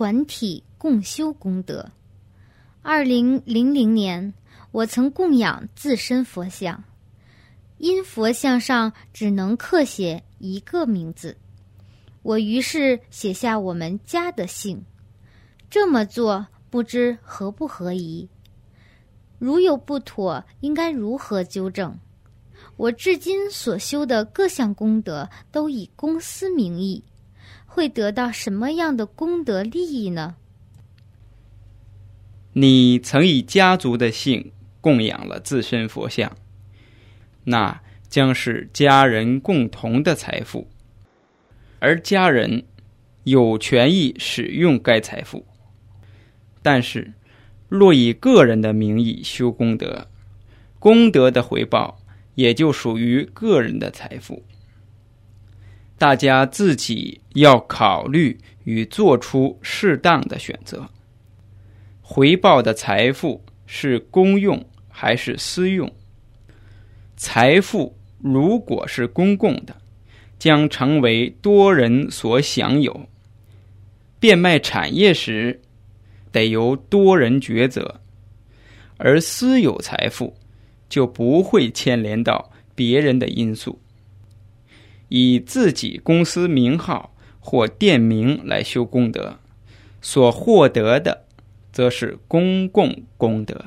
团体共修功德。二零零零年，我曾供养自身佛像，因佛像上只能刻写一个名字，我于是写下我们家的姓。这么做不知合不合宜？如有不妥，应该如何纠正？我至今所修的各项功德都以公司名义，会得到什么样的功德利益呢？你曾以家族的姓供养了自身佛像，那将是家人共同的财富，而家人有权益使用该财富。但是，若以个人的名义修功德，功德的回报也就属于个人的财富。大家自己要考虑与做出适当的选择。回报的财富是公用还是私用？财富如果是公共的，将成为多人所享有。变卖产业时，得由多人抉择；而私有财富就不会牵连到别人的因素。以自己公司名号或店名来修功德，所获得的。则是公共功德。